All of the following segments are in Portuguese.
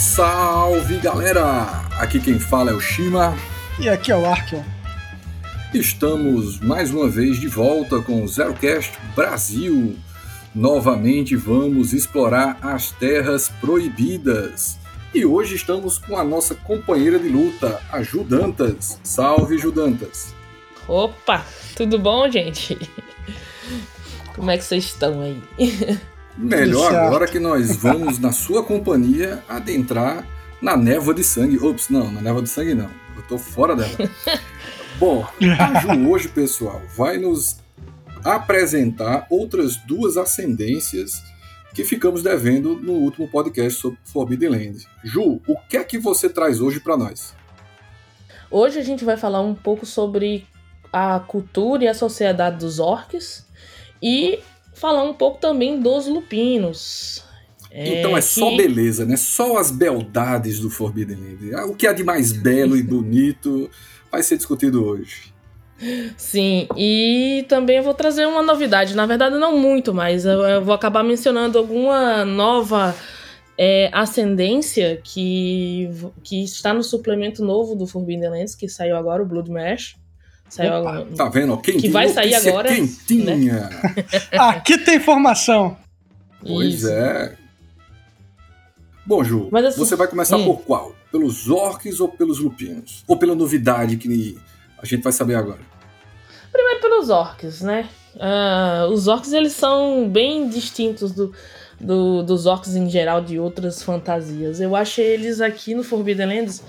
Salve galera! Aqui quem fala é o Shima. E aqui é o Arkion. Estamos mais uma vez de volta com o ZeroCast Brasil. Novamente vamos explorar as terras proibidas. E hoje estamos com a nossa companheira de luta, a Judantas. Salve, Judantas! Opa, tudo bom, gente? Como é que vocês estão aí? Melhor agora que nós vamos, na sua companhia, adentrar na névoa de sangue. Ops, não, na névoa de sangue não. Eu tô fora dela. Bom, a Ju hoje, pessoal, vai nos apresentar outras duas ascendências que ficamos devendo no último podcast sobre Forbidden Land. Ju, o que é que você traz hoje para nós? Hoje a gente vai falar um pouco sobre a cultura e a sociedade dos orcs e falar um pouco também dos lupinos. Então é, é só beleza, né? Só as beldades do Forbidden Land. Ah, o que há de mais belo e bonito vai ser discutido hoje. Sim, e também eu vou trazer uma novidade. Na verdade, não muito, mas eu, eu vou acabar mencionando alguma nova é, ascendência que, que está no suplemento novo do Forbidden Lands, que saiu agora, o Blood Mesh. Saiu Opa, agora, tá vendo? Quem que vai sair agora. Quentinha. Né? Aqui tem informação. Pois Isso. é. Bom, Ju, assim, você vai começar hum. por qual? Pelos orcs ou pelos lupinos? Ou pela novidade que a gente vai saber agora? Primeiro pelos orcs, né? Uh, os orcs eles são bem distintos do, do, dos orcs em geral de outras fantasias. Eu achei eles aqui no Forbidden Lands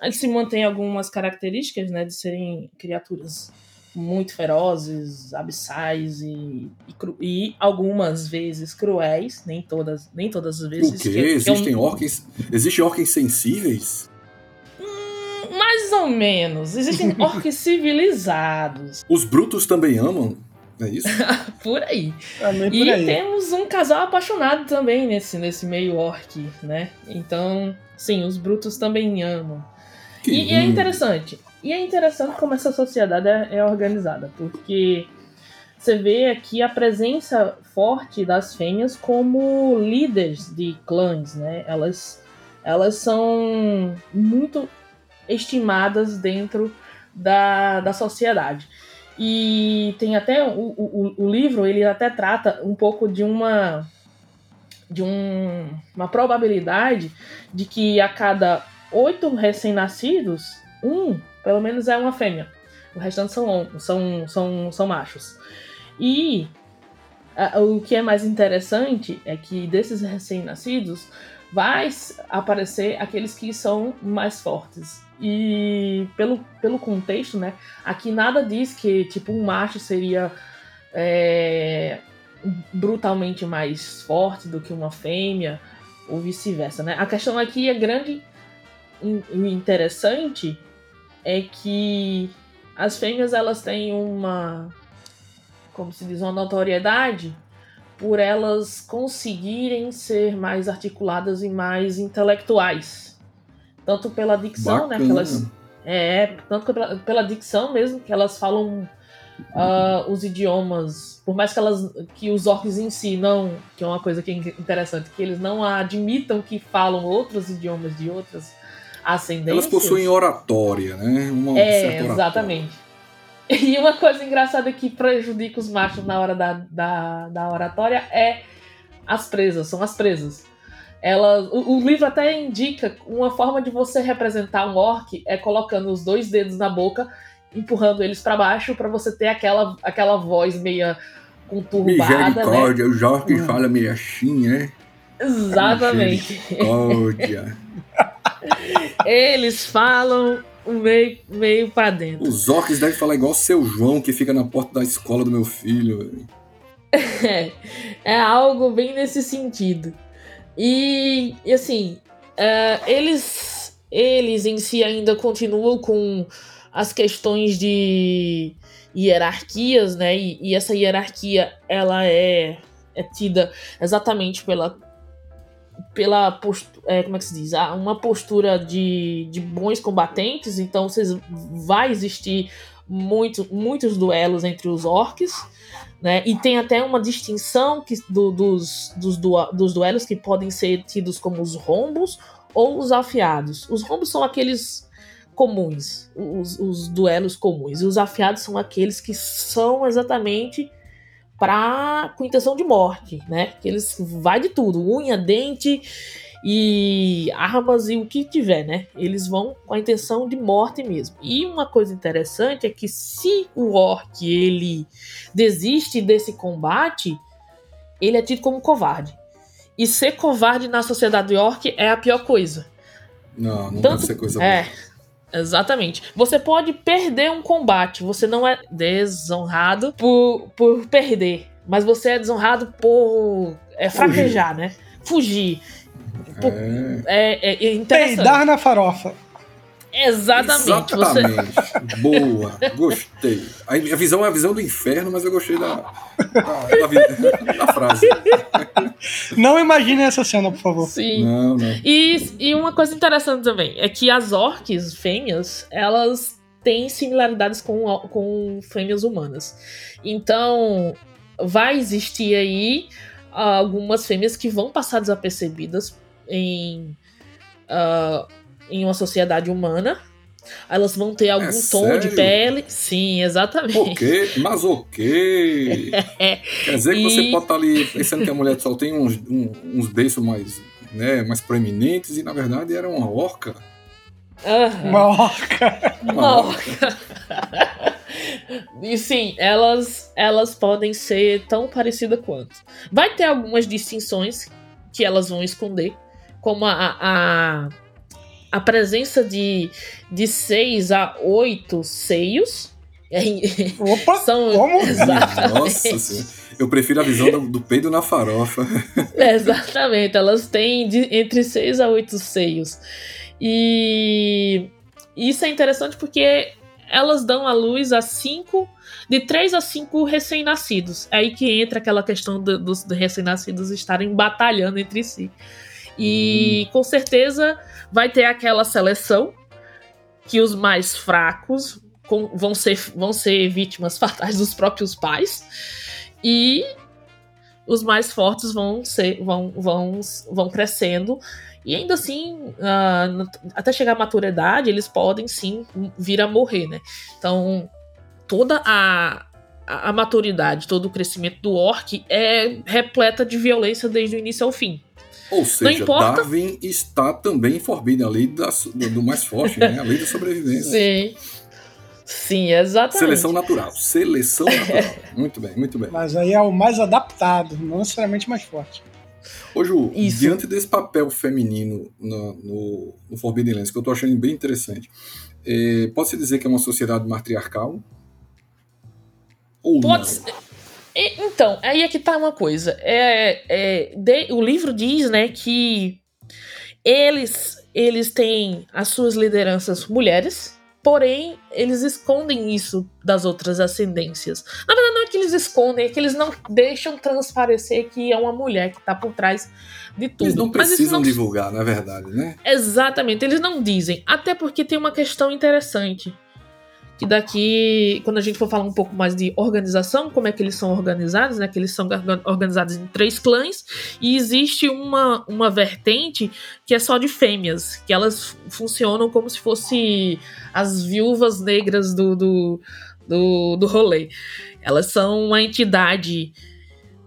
eles se mantêm algumas características, né, de serem criaturas muito ferozes, abissais e, e, e, algumas vezes cruéis, nem todas, nem todas as vezes. O quê? Que, Existem que orcs? Existem orcs sensíveis? Hum, mais ou menos. Existem orcs civilizados. Os brutos também amam? É isso? por aí. Também por e aí. temos um casal apaixonado também nesse, nesse meio orc, né? Então, sim, os brutos também amam. E, e, é interessante. E é interessante como essa sociedade é, é organizada, porque você vê aqui a presença forte das fêmeas como líderes de clãs, né? Elas, elas são muito estimadas dentro da, da sociedade. E tem até o, o, o livro, ele até trata um pouco de uma de um, uma probabilidade de que a cada oito recém-nascidos, um, pelo menos, é uma fêmea. O restante são, são, são, são machos. E a, o que é mais interessante é que desses recém-nascidos vai aparecer aqueles que são mais fortes. E pelo, pelo contexto, né? Aqui nada diz que tipo um macho seria é, brutalmente mais forte do que uma fêmea ou vice-versa, né? A questão aqui é grande o interessante é que as fêmeas elas têm uma como se diz uma notoriedade por elas conseguirem ser mais articuladas e mais intelectuais. Tanto pela dicção né que elas é tanto pela, pela dicção mesmo que elas falam uh, os idiomas. Por mais que elas que os orcs em si não que é uma coisa que é interessante que eles não admitam que falam outros idiomas de outras Elas possuem oratória, né? Uma é, exatamente. E uma coisa engraçada que prejudica os machos na hora da, da, da oratória é as presas, são as presas. Elas, o, o, livro até indica uma forma de você representar um orc é colocando os dois dedos na boca, empurrando eles para baixo para você ter aquela, aquela voz meia conturbada, né? Misericórdia, né? os orcs hum. falam meio assim, né? Exatamente. Misericórdia. Eles falam meio, meio pra dentro. Os orcs devem falar igual o seu João, que fica na porta da escola do meu filho. É, é algo bem nesse sentido. E, e assim, uh, eles, eles em si ainda continuam com as questões de hierarquias, né? E, e essa hierarquia ela é, é tida exatamente pela pela postura, é, como é que se diz? Ah, uma postura de, de bons combatentes, então vocês, vai existir muito, muitos duelos entre os orcs, né? E tem até uma distinção que, do, dos, dos, dos duelos que podem ser tidos como os rombos ou os afiados. Os rombos são aqueles comuns, os, os duelos comuns. E os afiados são aqueles que são exatamente pra, com intenção de morte, né? Que eles vai de tudo, unha, dente e armas e o que tiver, né? Eles vão com a intenção de morte mesmo. E uma coisa interessante é que se o orc ele desiste desse combate, ele é tido como covarde. E ser covarde na sociedade orc é a pior coisa. Não, não Tanto, deve ser coisa é, boa. Exatamente. Você pode perder um combate, você não é desonrado por, por perder, mas você é desonrado por é, fraquejar, né? Fugir. É, é, é interessante. Peidar na farofa. Exatamente. Exatamente. Você... Boa, gostei. A visão é a visão do inferno, mas eu gostei da, da, da, da frase. Não imagine essa cena, por favor. Sim. Não, não. E, e uma coisa interessante também é que as orques fêmeas, elas têm similaridades com, com fêmeas humanas. Então, vai existir aí algumas fêmeas que vão passar desapercebidas em, uh, em uma sociedade humana. Elas vão ter algum é tom sério? de pele. Sim, exatamente. Ok, mas ok. Quer dizer que e... você pode estar ali pensando que a mulher só tem uns, um, uns beiços mais, né, mais proeminentes e na verdade era uma orca. Uhum. Uma orca. Uma orca. e sim, elas, elas podem ser tão parecidas quanto. Vai ter algumas distinções que elas vão esconder como a, a, a presença de, de seis a oito seios. Opa! São, como? Nossa Eu prefiro a visão do, do peido na farofa. Exatamente, elas têm de, entre seis a oito seios. E isso é interessante porque elas dão à luz a cinco, de três a cinco recém-nascidos. É aí que entra aquela questão do, dos recém-nascidos estarem batalhando entre si. E hum. com certeza vai ter aquela seleção que os mais fracos vão ser, vão ser vítimas fatais dos próprios pais. E os mais fortes vão ser vão, vão, vão crescendo e ainda assim uh, até chegar à maturidade eles podem sim vir a morrer né então toda a, a, a maturidade todo o crescimento do orc é repleta de violência desde o início ao fim ou seja, Darwin está também em Forbidden, a lei da, do mais forte, né? a lei da sobrevivência. Sim. Sim, exatamente. Seleção natural. Seleção natural. muito bem, muito bem. Mas aí é o mais adaptado, não necessariamente mais forte. Ô Ju, Isso. diante desse papel feminino no, no, no Forbidden Lands, que eu tô achando bem interessante, é, pode-se dizer que é uma sociedade matriarcal? Ou pode não? Ser então, aí é que tá uma coisa. É, é, de, o livro diz, né, que eles, eles têm as suas lideranças mulheres, porém, eles escondem isso das outras ascendências. Na verdade, não é que eles escondem, é que eles não deixam transparecer que é uma mulher que tá por trás de tudo. Eles não precisam não... divulgar, na verdade, né? Exatamente, eles não dizem. Até porque tem uma questão interessante que daqui, quando a gente for falar um pouco mais de organização, como é que eles são organizados, né? Que eles são organizados em três clãs e existe uma, uma vertente que é só de fêmeas, que elas funcionam como se fosse as viúvas negras do, do, do, do rolê. Elas são uma entidade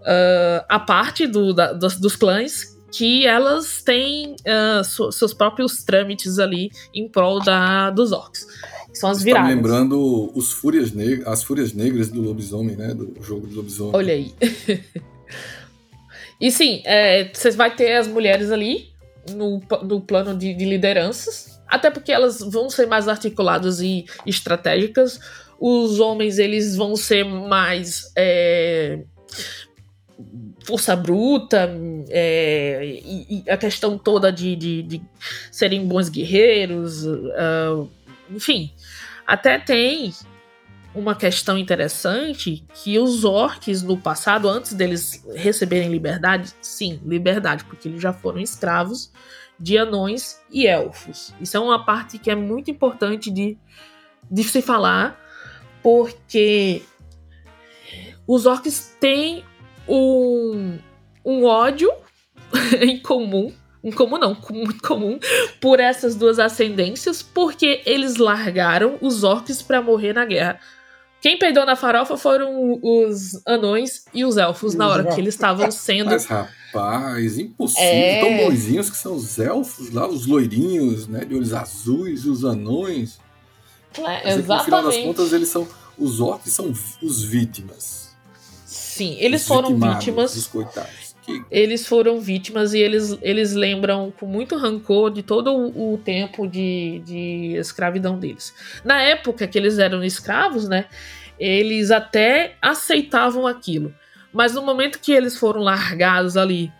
uh, à parte do, da, dos, dos clãs que elas têm uh, seus próprios trâmites ali em prol da, dos orcs. São as viradas. Tá lembrando os Fúrias Negras, as Fúrias Negras do Lobisomem, né? Do jogo do Lobisomem. Olha aí. e sim, é, você vai ter as mulheres ali no, no plano de, de lideranças, até porque elas vão ser mais articuladas e estratégicas. Os homens, eles vão ser mais... É, força bruta, é, e, e, a questão toda de, de, de serem bons guerreiros, uh, enfim, até tem uma questão interessante que os orcs no passado, antes deles receberem liberdade, sim, liberdade, porque eles já foram escravos de anões e elfos. Isso é uma parte que é muito importante de, de se falar, porque os orcs têm um, um ódio em comum incomum não, muito comum, por essas duas ascendências, porque eles largaram os orcs para morrer na guerra. Quem peidou na farofa foram os anões e os elfos na hora que eles estavam sendo. Mas, rapaz, impossível. É... Tão bonzinhos que são os elfos lá, os loirinhos, né? De olhos azuis e os anões. É, exatamente. no final das contas, eles são. Os orcs são os vítimas. Sim, eles os foram vítimas. Os coitados. Eles foram vítimas e eles, eles lembram com muito rancor de todo o, o tempo de, de escravidão deles. Na época que eles eram escravos, né? Eles até aceitavam aquilo. Mas no momento que eles foram largados ali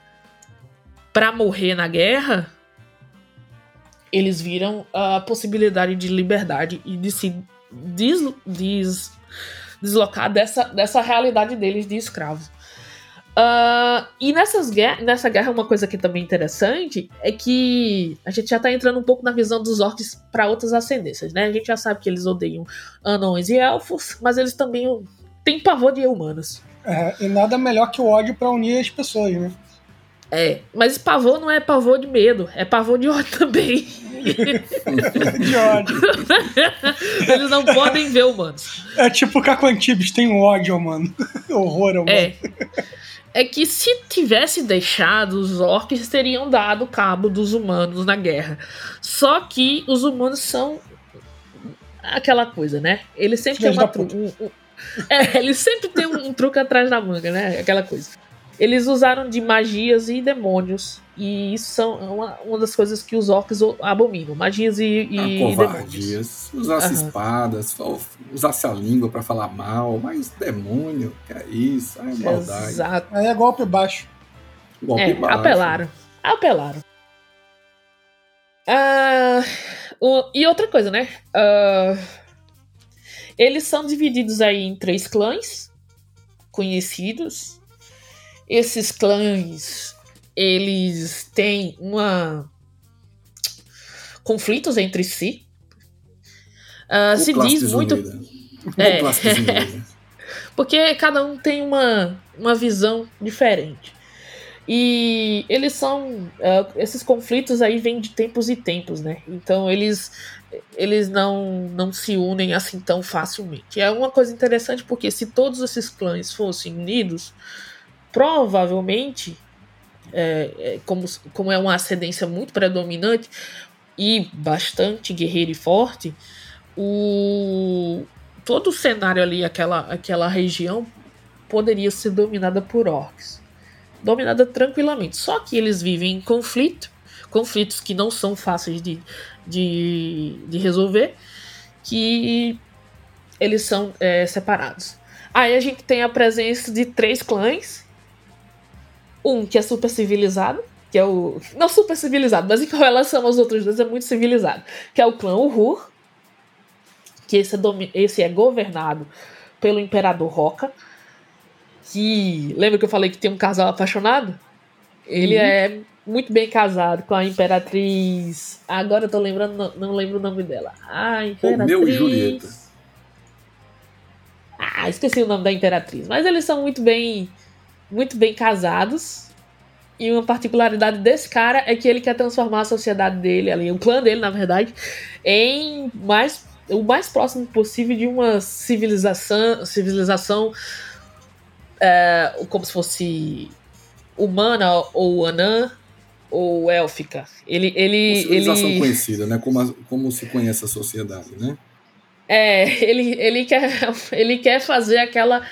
para morrer na guerra, eles viram a possibilidade de liberdade e de se des, des, deslocar dessa, dessa realidade deles de escravos. Uh, e nessas guerra, nessa guerra, uma coisa que é também interessante é que a gente já tá entrando um pouco na visão dos orcs para outras ascendências, né? A gente já sabe que eles odeiam anões e elfos, mas eles também têm pavor de humanos. É, e nada melhor que o ódio para unir as pessoas, né? É, mas pavor não é pavor de medo, é pavor de ódio também. de ódio. Eles não podem ver humanos. É tipo Caco tem um ódio, mano. Horror, mano. É é que se tivesse deixado, os orcs teriam dado cabo dos humanos na guerra. Só que os humanos são aquela coisa, né? Eles sempre têm uma um, um, é, eles sempre têm um, um truque atrás da manga, né? Aquela coisa. Eles usaram de magias e demônios. E isso são uma, uma das coisas que os orcs abominam. Magias e, e ah, covardias. Usasse uhum. espadas, usasse a língua para falar mal. Mas demônio, que é isso? É maldade. Exato. Aí é golpe baixo. Golpe é, baixo. Apelaram. Apelaram. Uh, e outra coisa, né? Uh, eles são divididos aí em três clãs conhecidos esses clãs eles têm uma conflitos entre si. Uh, se diz muito. É. Porque cada um tem uma, uma visão diferente. E eles são. Uh, esses conflitos aí vêm de tempos e tempos, né? Então eles, eles não, não se unem assim tão facilmente. É uma coisa interessante porque se todos esses clãs fossem unidos, provavelmente, é, é, como, como é uma ascendência muito predominante e bastante guerreira e forte, o, todo o cenário ali, aquela, aquela região, poderia ser dominada por orcs. Dominada tranquilamente. Só que eles vivem em conflito, conflitos que não são fáceis de, de, de resolver, que eles são é, separados. Aí a gente tem a presença de três clãs um que é super civilizado, que é o. Não super civilizado, mas em relação aos outros dois é muito civilizado. Que é o clã Uhur. Que esse é, domi... esse é governado pelo Imperador Roca. Que. Lembra que eu falei que tem um casal apaixonado? Ele uhum. é muito bem casado com a Imperatriz. Agora eu tô lembrando, não, não lembro o nome dela. Ah, Imperatriz. Romeu e Julieta. Ah, esqueci o nome da Imperatriz. Mas eles são muito bem muito bem casados. E uma particularidade desse cara é que ele quer transformar a sociedade dele, ali, o clã dele, na verdade, em mais o mais próximo possível de uma civilização, civilização é, como se fosse humana ou anã ou élfica. Ele, ele, uma civilização ele... conhecida, né? Como, como se conhece a sociedade, né? É, ele, ele, quer, ele quer fazer aquela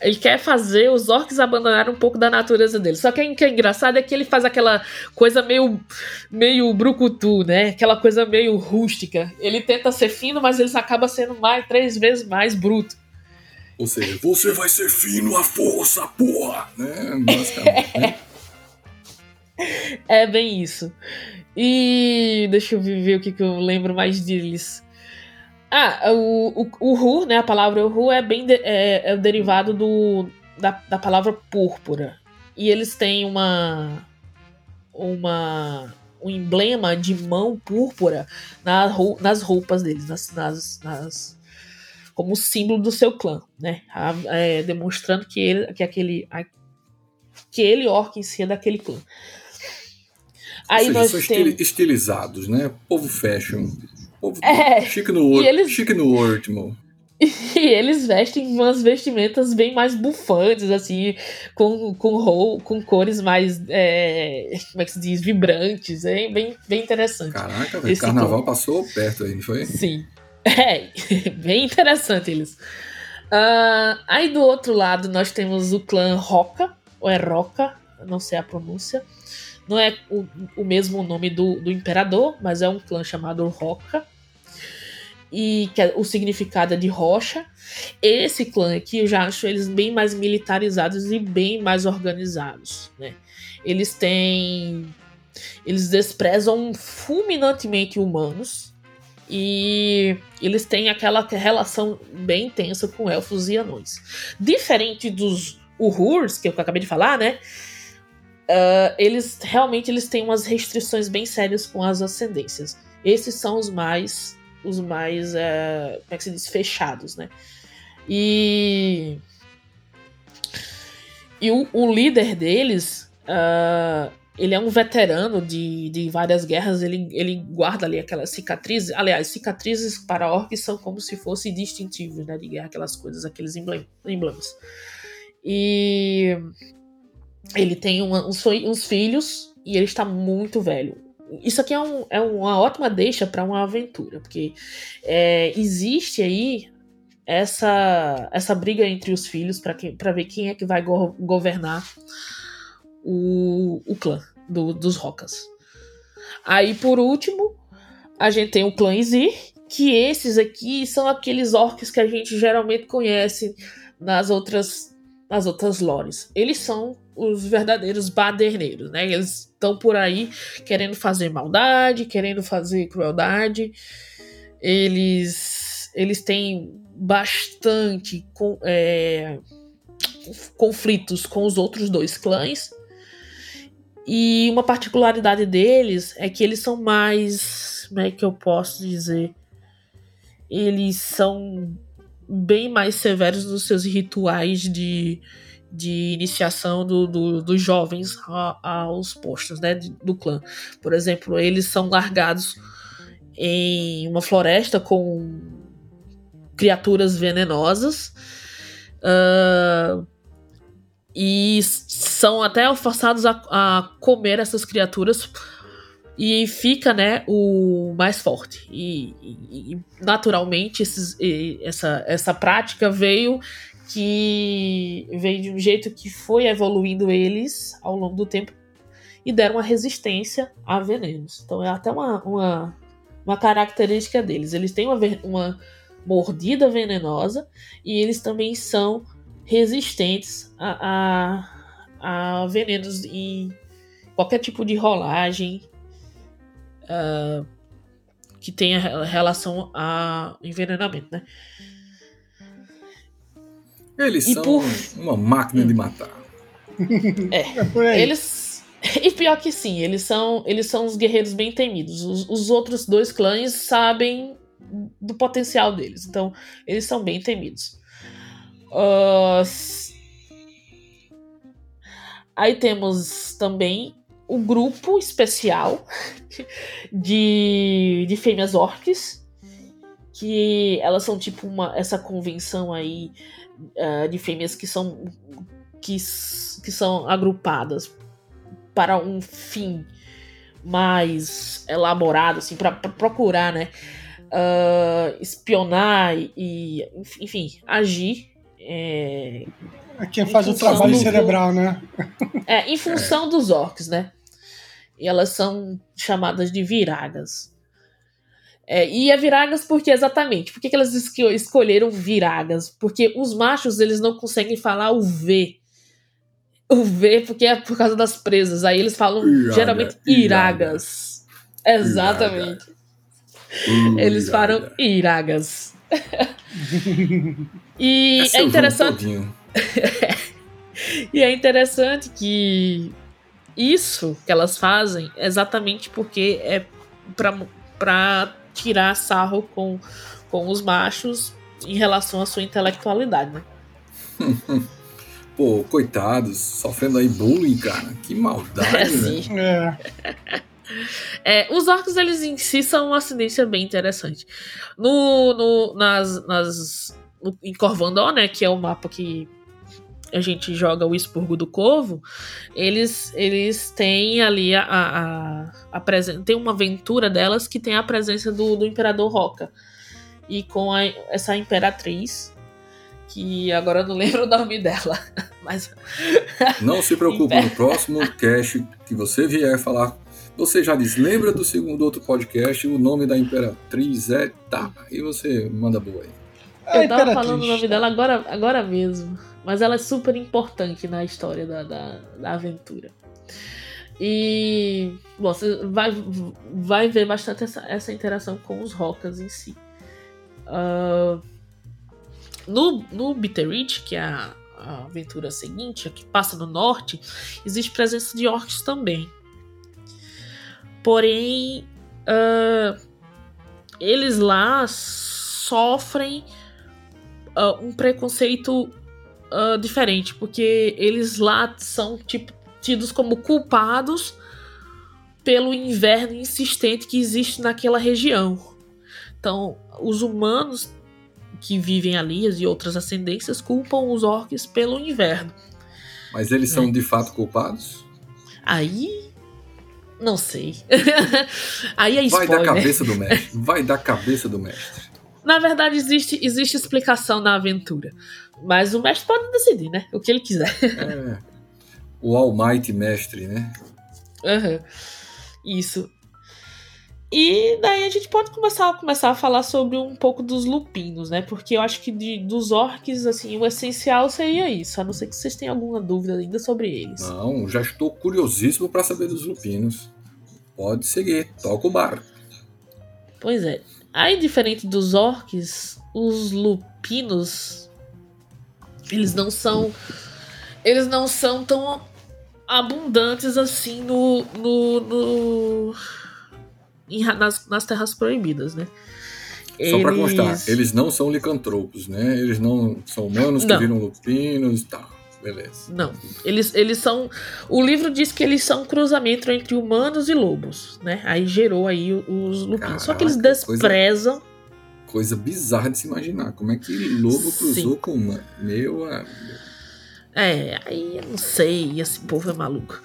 ele quer fazer os orcs abandonarem um pouco da natureza dele. Só que o que é engraçado é que ele faz aquela coisa meio, meio brucutu, né? Aquela coisa meio rústica. Ele tenta ser fino, mas ele acaba sendo mais três vezes mais bruto. Ou seja, você vai ser fino à força, porra! Né? Basicamente, né? É bem isso. E deixa eu ver o que, que eu lembro mais deles. Ah, o, o, o ru, né? A palavra ru é bem de, é, é, o derivado do, da, da palavra púrpura. E eles têm uma uma um emblema de mão púrpura na, nas roupas deles, nas, nas, nas, como símbolo do seu clã, né? É, demonstrando que ele que aquele a, que ele orc em si é daquele clã. Aí seja, nós são temos... estilizados, né? Povo fashion. É, chique no, eles... chique no último. E eles vestem umas vestimentas bem mais bufantes, assim, com, com, com cores mais, é, como é que se diz, vibrantes, é bem, bem interessante. Caraca, o carnaval passou perto aí, não foi? Sim. É, bem interessante eles. Uh, aí do outro lado nós temos o clã Roca, ou é Roca, não sei a pronúncia. Não é o, o mesmo nome do, do imperador, mas é um clã chamado Roca e que é, o significado é de rocha. Esse clã aqui eu já acho eles bem mais militarizados e bem mais organizados, né? Eles têm eles desprezam fulminantemente humanos e eles têm aquela relação bem intensa com elfos e anões. Diferente dos Uhurs, que eu acabei de falar, né? Uh, eles realmente eles têm umas restrições bem sérias com as ascendências. Esses são os mais os mais, uh, como é que se diz, fechados, né? E, e o, o líder deles, uh, ele é um veterano de, de várias guerras, ele, ele guarda ali aquelas cicatrizes, aliás, cicatrizes para orcs são como se fossem distintivos, né, de guerra, aquelas coisas, aqueles emblemas. E ele tem uma, uns, uns filhos e ele está muito velho isso aqui é, um, é uma ótima deixa para uma aventura, porque é, existe aí essa, essa briga entre os filhos para ver quem é que vai go governar o, o clã do, dos Rocas. Aí, por último, a gente tem o clã Izir, que esses aqui são aqueles orcs que a gente geralmente conhece nas outras, nas outras lores. Eles são os verdadeiros baderneiros, né? Eles estão por aí querendo fazer maldade, querendo fazer crueldade. Eles, eles têm bastante com, é, conflitos com os outros dois clãs. E uma particularidade deles é que eles são mais. Como é que eu posso dizer? Eles são bem mais severos nos seus rituais de de iniciação do, do, dos jovens a, aos postos né, do clã. Por exemplo, eles são largados em uma floresta com criaturas venenosas uh, e são até forçados a, a, comer essas criaturas e fica né o mais forte e, e, naturalmente esses, e, essa, essa prática veio que veio de um jeito que foi evoluindo eles ao longo do tempo e deram uma resistência a venenos. Então é até uma, uma, uma característica deles. Eles têm uma, uma mordida venenosa e eles também são resistentes a, a, a venenos em qualquer tipo de rolagem uh, que tenha relação a envenenamento, né? Eles e são por... uma máquina de matar. É, é eles. E pior que sim, eles são, eles são os guerreiros bem temidos. Os, os outros dois clãs sabem do potencial deles, então eles são bem temidos. Uh... Aí temos também o grupo especial de, de fêmeas orcs, que elas são tipo uma essa convenção aí uh, de fêmeas que são que, que são agrupadas para um fim mais elaborado, assim, para procurar, né, uh, espionar e, enfim, agir. É, é quem faz o trabalho do, cerebral, né? É, em função é. dos orcs, né? E elas são chamadas de viragas. É, e é viragas porque exatamente, por que, que elas escolheram viragas? Porque os machos eles não conseguem falar o V. O V porque é por causa das presas. Aí eles falam Iraga, geralmente iragas. Iraga. Exatamente. Iraga. Eles falam iragas. e Esse é interessante. e é interessante que isso que elas fazem é exatamente porque é para tirar sarro com, com os machos em relação à sua intelectualidade, né? Pô, coitados, sofrendo aí bullying, cara. Que maldade, é, né? É, os orcs, eles em si são uma ascendência bem interessante. No, no, nas, nas, no, em Corvandor, né, que é o mapa que a gente joga o expurgo do corvo, eles, eles têm ali a, a, a presença. Tem uma aventura delas que tem a presença do, do Imperador Roca. E com a, essa imperatriz, que agora eu não lembro o nome dela. Mas. Não se preocupe, no próximo cast que você vier falar. Você já diz, lembra do segundo outro podcast, o nome da imperatriz é tá. E você manda boa aí. Eu tava falando o nome dela agora, agora mesmo. Mas ela é super importante na história da, da, da aventura. E bom, você vai, vai ver bastante essa, essa interação com os rocas em si. Uh, no, no Bitterreach, que é a, a, aventura seguinte, a que passa no norte, existe presença de orcs também. Porém, uh, eles lá sofrem uh, um preconceito uh, diferente, porque eles lá são tipo, tidos como culpados pelo inverno insistente que existe naquela região. Então, os humanos que vivem ali e outras ascendências culpam os orcs pelo inverno. Mas eles são é. de fato culpados? Aí. Não sei. Aí é spoiler. Vai da cabeça do mestre. Vai da cabeça do mestre. Na verdade, existe, existe explicação na aventura. Mas o mestre pode decidir, né? O que ele quiser. É. O Almighty Mestre, né? Uhum. Isso. E daí a gente pode começar, começar a falar sobre um pouco dos lupinos, né? Porque eu acho que de, dos orcs, assim, o essencial seria isso. A não ser que vocês tenham alguma dúvida ainda sobre eles. Não, já estou curiosíssimo para saber dos lupinos. Pode seguir, toca o bar. Pois é. Aí, diferente dos orcs, os lupinos eles não são eles não são tão abundantes assim no, no, no em, nas, nas terras proibidas, né? Só eles... para constar, eles não são licantropos, né? Eles não são humanos não. que viram lupinos e tá, tal. Beleza. Não, eles, eles são. O livro diz que eles são um cruzamento entre humanos e lobos, né? Aí gerou aí os lupinos. Caraca, Só que eles desprezam. Coisa coisa bizarra de se imaginar. Como é que lobo cruzou Sim. com uma? Meu É, aí eu não sei, esse povo é maluco.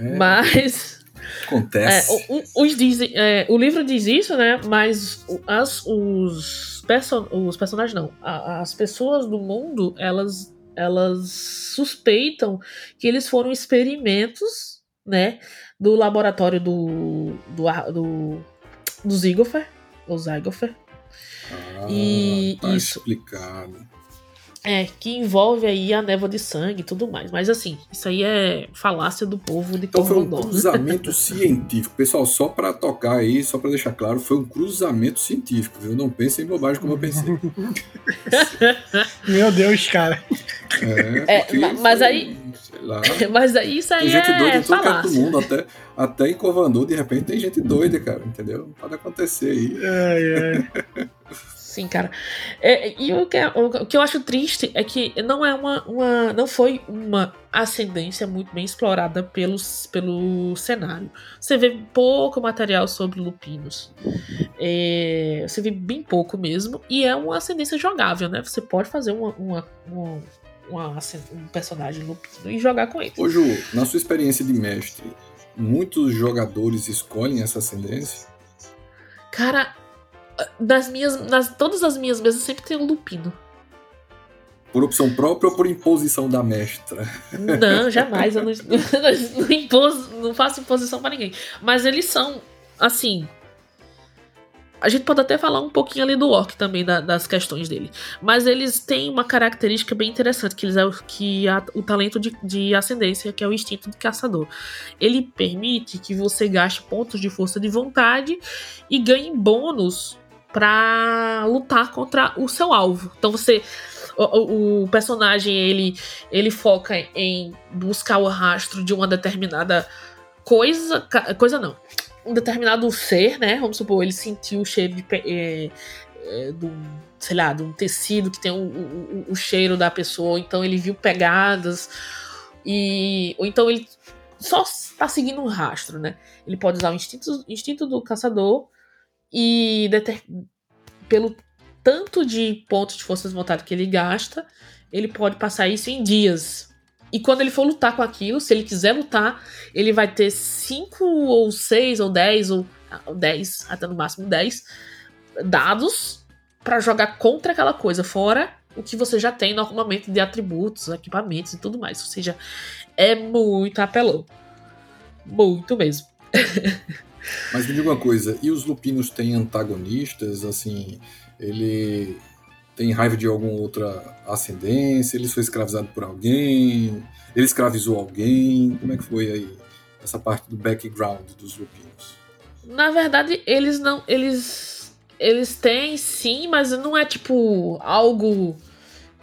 É, Mas. Acontece. É, o, os dizem, é, o livro diz isso, né? Mas as, os, perso os personagens não. as pessoas do mundo, elas, elas suspeitam que eles foram experimentos, né? Do laboratório do. do, do, do Zigofer, ou Zygofer, ah, e tá isso. explicado. É, que envolve aí a névoa de sangue e tudo mais. Mas assim, isso aí é falácia do povo de Então foi um cruzamento científico. Pessoal, só para tocar aí, só para deixar claro, foi um cruzamento científico, viu? Não pensem em bobagem como eu pensei. Meu Deus, cara. É, é mas foi, aí. Mas aí isso aí tem gente é doida em todo canto do mundo, até, até em Covandor, de repente tem gente doida, cara, entendeu? Pode acontecer aí. É, é. Sim, cara. É, e o que, o que eu acho triste é que não é uma, uma. Não foi uma ascendência muito bem explorada pelos, pelo cenário. Você vê pouco material sobre lupinos. É, você vê bem pouco mesmo. E é uma ascendência jogável, né? Você pode fazer uma, uma, uma, uma um personagem lupino e jogar com ele. Ô Ju, na sua experiência de mestre, muitos jogadores escolhem essa ascendência? Cara, das minhas. Nas, todas as minhas mesas sempre tem um lupino. Por opção própria ou por imposição da mestra? Não, jamais. Eu não, não, não, impos, não faço imposição para ninguém. Mas eles são, assim, a gente pode até falar um pouquinho ali do orc também, da, das questões dele. Mas eles têm uma característica bem interessante, que, eles é o, que a, o talento de, de ascendência, que é o instinto de caçador. Ele permite que você gaste pontos de força de vontade e ganhe bônus para lutar contra o seu alvo. Então você o, o, personagem ele ele foca em buscar o rastro de uma determinada coisa, coisa não, um determinado ser, né? Vamos supor, ele sentiu o cheiro de, é, é, do, sei lá, de um tecido que tem o, o, o cheiro da pessoa, então ele viu pegadas, e ou então ele só está seguindo um rastro, né? Ele pode usar o instinto, instinto do caçador e pelo tanto de pontos de força de vontade que ele gasta, ele pode passar isso em dias. E quando ele for lutar com aquilo, se ele quiser lutar, ele vai ter 5 ou 6 ou 10 ou 10, até no máximo 10 dados para jogar contra aquela coisa, fora o que você já tem normalmente de atributos, equipamentos e tudo mais. Ou seja, é muito apelão. Muito mesmo. Mas me diga uma coisa, e os lupinos têm antagonistas? Assim, ele tem raiva de alguma outra ascendência? Ele foi escravizado por alguém? Ele escravizou alguém? Como é que foi aí essa parte do background dos lupinos? Na verdade, eles não. Eles. Eles têm sim, mas não é tipo algo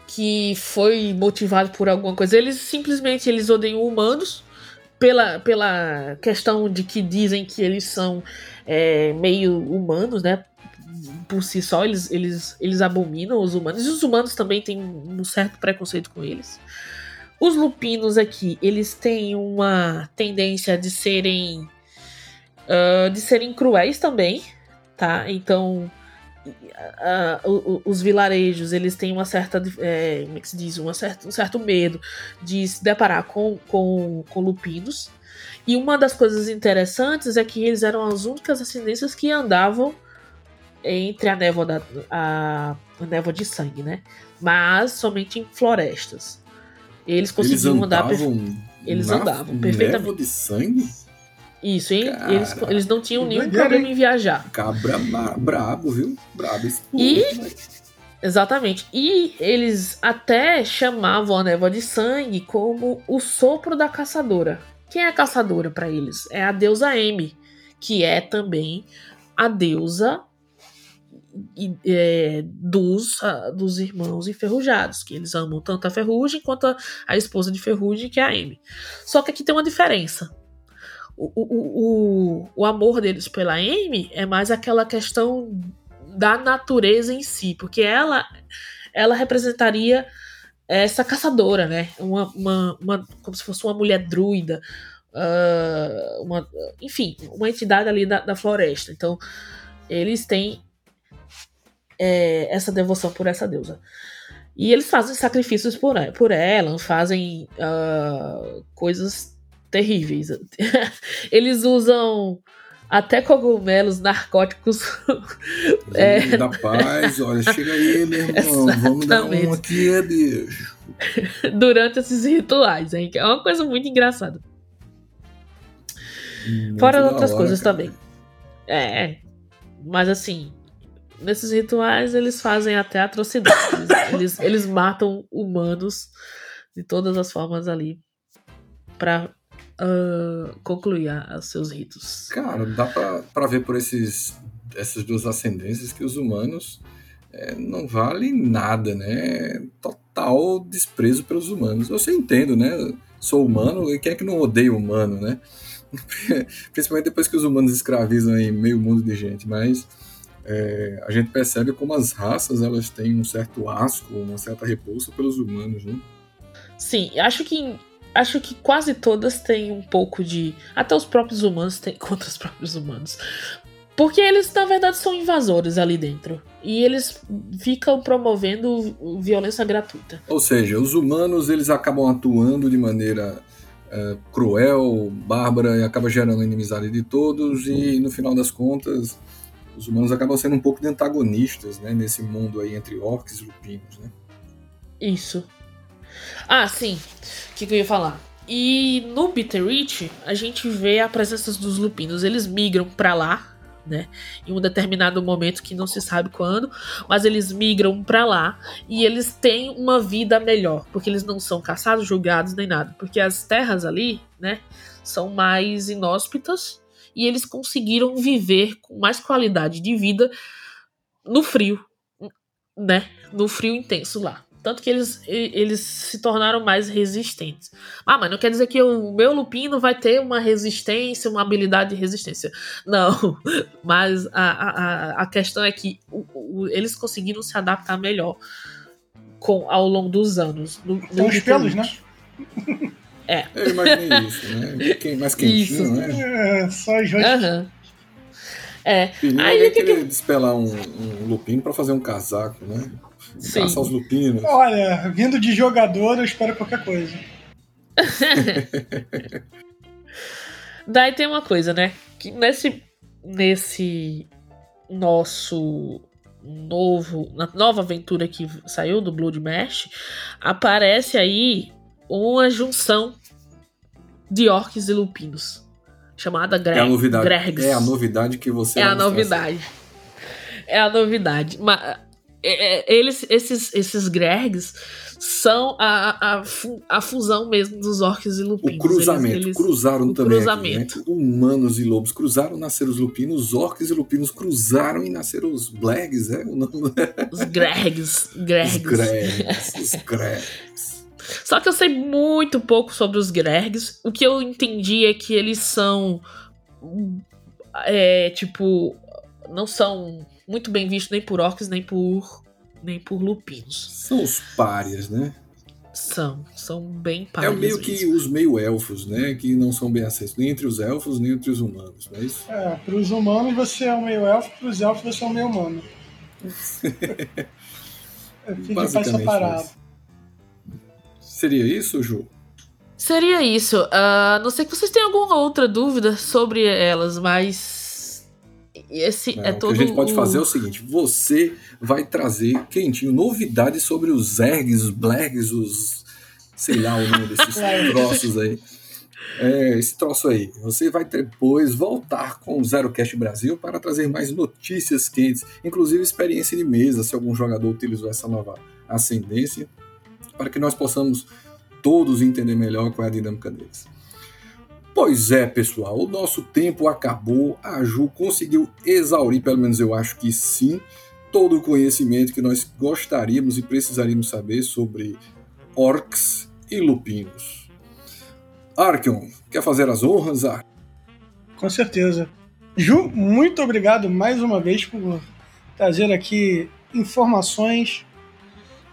que foi motivado por alguma coisa. Eles simplesmente eles odeiam humanos pela, pela questão de que dizem que eles são é, meio humanos, né? Por si só, eles, eles, eles abominam os humanos. E os humanos também têm um certo preconceito com eles. Os lupinos aqui, eles têm uma tendência de serem. Uh, de serem cruéis também, tá? Então uh, os vilarejos eles têm uma certa é, como é que se diz? Uma certa, um certo medo de se deparar com, com, com lupinos. E uma das coisas interessantes é que eles eram as únicas ascendências que andavam entre a névoa da a, a névoa de sangue né? Mas somente em florestas. Eles conseguiam eles andar eles andavam perfeitamente. névoa de sangue isso, hein? Eles, eles não tinham nenhum problema em viajar. Cabra brabo, viu? Brabo E. Exatamente. E eles até chamavam a névoa de sangue como o sopro da caçadora. Quem é a caçadora para eles? É a deusa M, que é também a deusa é, dos, dos irmãos enferrujados, que eles amam tanto a Ferrugem quanto a, a esposa de Ferrugem, que é a M. Só que aqui tem uma diferença o, o, o, amor deles pela Amy é mais aquela questão da natureza em si, porque ela ela representaria essa caçadora, né? Uma, uma, uma como se fosse uma mulher druida, uh, uma, enfim, uma entidade ali da, da floresta. Então, eles têm é, essa devoção por essa deusa. E eles fazem sacrifícios por, por ela, fazem uh, coisas terríveis. Eles usam até cogumelos, narcóticos. é, da paz, olha, chega aí, meu irmão, Exatamente. vamos dar um aqui, bicho. Durante esses rituais, hein? É uma coisa muito engraçada. Muito Fora outras hora, coisas cara. também. É, mas assim, nesses rituais eles fazem até atrocidades. eles, eles matam humanos de todas as formas ali para uh, concluir os seus ritos. Cara, dá para ver por esses, essas duas ascendências que os humanos é, não valem nada, né? Total desprezo pelos humanos. Eu sei, entendo, né? Sou humano e quem é que não odeia o humano, né? Principalmente depois que os humanos escravizam aí meio mundo de gente, mas é, a gente percebe como as raças elas têm um certo asco, uma certa repulsa pelos humanos, né? Sim, acho que acho que quase todas têm um pouco de. Até os próprios humanos têm contra os próprios humanos. Porque eles, na verdade, são invasores ali dentro. E eles ficam promovendo violência gratuita. Ou seja, os humanos eles acabam atuando de maneira é, cruel, bárbara, e acaba gerando inimizade de todos. E no final das contas, os humanos acabam sendo um pouco de antagonistas né, nesse mundo aí entre orcs e lupinos. Né? Isso. Ah, sim. O que, que eu ia falar? E no Bitterreach, a gente vê a presença dos lupinos. Eles migram para lá, né? Em um determinado momento que não se sabe quando, mas eles migram para lá e eles têm uma vida melhor, porque eles não são caçados, julgados nem nada, porque as terras ali, né, são mais inóspitas e eles conseguiram viver com mais qualidade de vida no frio, né? No frio intenso lá. Tanto que eles, eles se tornaram mais resistentes. Ah, mas não quer dizer que o meu lupino vai ter uma resistência, uma habilidade de resistência. Não. Mas a, a, a questão é que o, o, eles conseguiram se adaptar melhor com, ao longo dos anos. No, São os pelos, né? É. Eu imaginei isso, né? Mais quentinho, isso. né? É, só as uhum. É. Aí que querer que... despelar um, um lupino pra fazer um casaco, né? Sim. Caçar os lupinos. Olha, vindo de jogador, eu espero qualquer coisa. Daí tem uma coisa, né? Que nesse, nesse nosso novo, na nova aventura que saiu do Blood Mesh, aparece aí uma junção de orcs e lupinos. Chamada Greg, é a novidade. Gregs. É a novidade que você É a novidade. É a novidade. Mas eles, esses, esses Gregs são a, a, a, fusão mesmo dos orcs e lupinos. O cruzamento. Eles, eles, cruzaram o também. Cruzamento. Aqui, né? Humanos e lobos cruzaram, nasceram os lupinos. Os orcs e lupinos cruzaram e nasceram os Blags, é? O nome... Os Gregs. Gregs. Os Gregs. Os Gregs. Só que eu sei muito pouco sobre os Gregs. O que eu entendi é que eles são. É, tipo. Não são muito bem vistos nem por orcs, nem por. nem por lupinos. São os párias, né? São, são bem párias. É meio mesmo. que os meio-elfos, né? Que não são bem aceitos, nem entre os elfos, nem entre os humanos, não é isso? É, para os humanos você é um meio-elfo, para os elfos você é um meio-humano. Fica separado. Seria isso, Ju? Seria isso. Uh, não sei que vocês têm alguma outra dúvida sobre elas, mas. Esse não, é todo. O que a gente pode fazer é o seguinte: você vai trazer quentinho novidades sobre os ergs, os blags, os. sei lá o nome desses troços aí. É, esse troço aí. Você vai depois voltar com o Zero Cast Brasil para trazer mais notícias quentes, inclusive experiência de mesa, se algum jogador utilizou essa nova ascendência para que nós possamos todos entender melhor qual é a dinâmica deles. Pois é, pessoal, o nosso tempo acabou. A Ju conseguiu exaurir, pelo menos eu acho que sim, todo o conhecimento que nós gostaríamos e precisaríamos saber sobre orcs e lupinos. Arkion, quer fazer as honras, Ar? Com certeza. Ju, muito obrigado mais uma vez por trazer aqui informações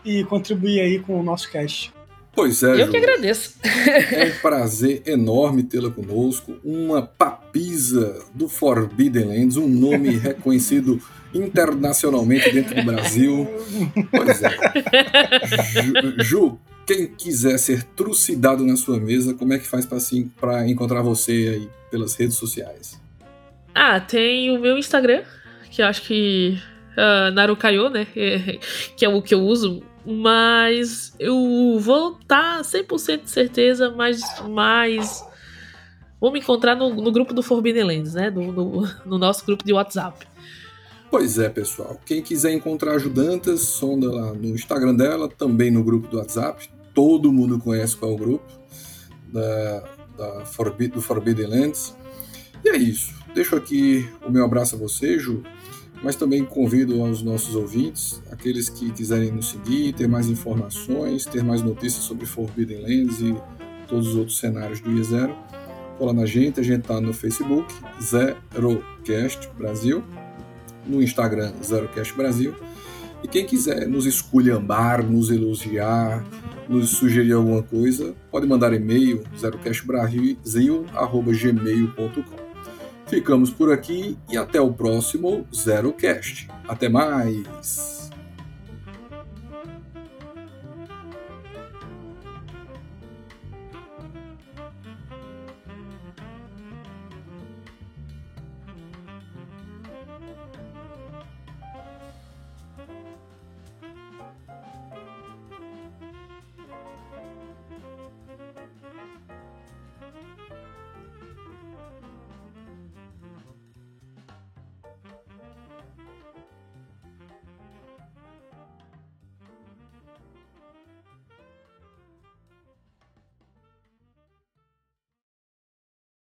e contribuir aí com o nosso cast. Pois é. Eu Ju. que agradeço. É um prazer enorme tê-la conosco. Uma papisa do Forbidden Lands, um nome reconhecido internacionalmente dentro do Brasil. Pois é. Ju, Ju, quem quiser ser trucidado na sua mesa, como é que faz para assim, encontrar você aí pelas redes sociais? Ah, tem o meu Instagram, que eu acho que uh, Narukayo, né? que é o que eu uso mas eu vou estar 100% de certeza, mas, mas vou me encontrar no, no grupo do Forbidden Lands, né? No, no, no, nosso grupo de WhatsApp. Pois é, pessoal. Quem quiser encontrar ajudantes, sonda lá no Instagram dela, também no grupo do WhatsApp. Todo mundo conhece qual é o grupo da, da do Forbidden Lands. E é isso. Deixo aqui o meu abraço a você, Ju mas também convido aos nossos ouvintes, aqueles que quiserem nos seguir, ter mais informações, ter mais notícias sobre Forbidden Lands e todos os outros cenários do IE0, cola na gente, a gente está no Facebook, ZeroCast Brasil, no Instagram, ZeroCast Brasil, e quem quiser nos esculhambar, nos elogiar, nos sugerir alguma coisa, pode mandar e-mail, zerocastbrasil.gmail.com. Ficamos por aqui e até o próximo Zero Cast. Até mais!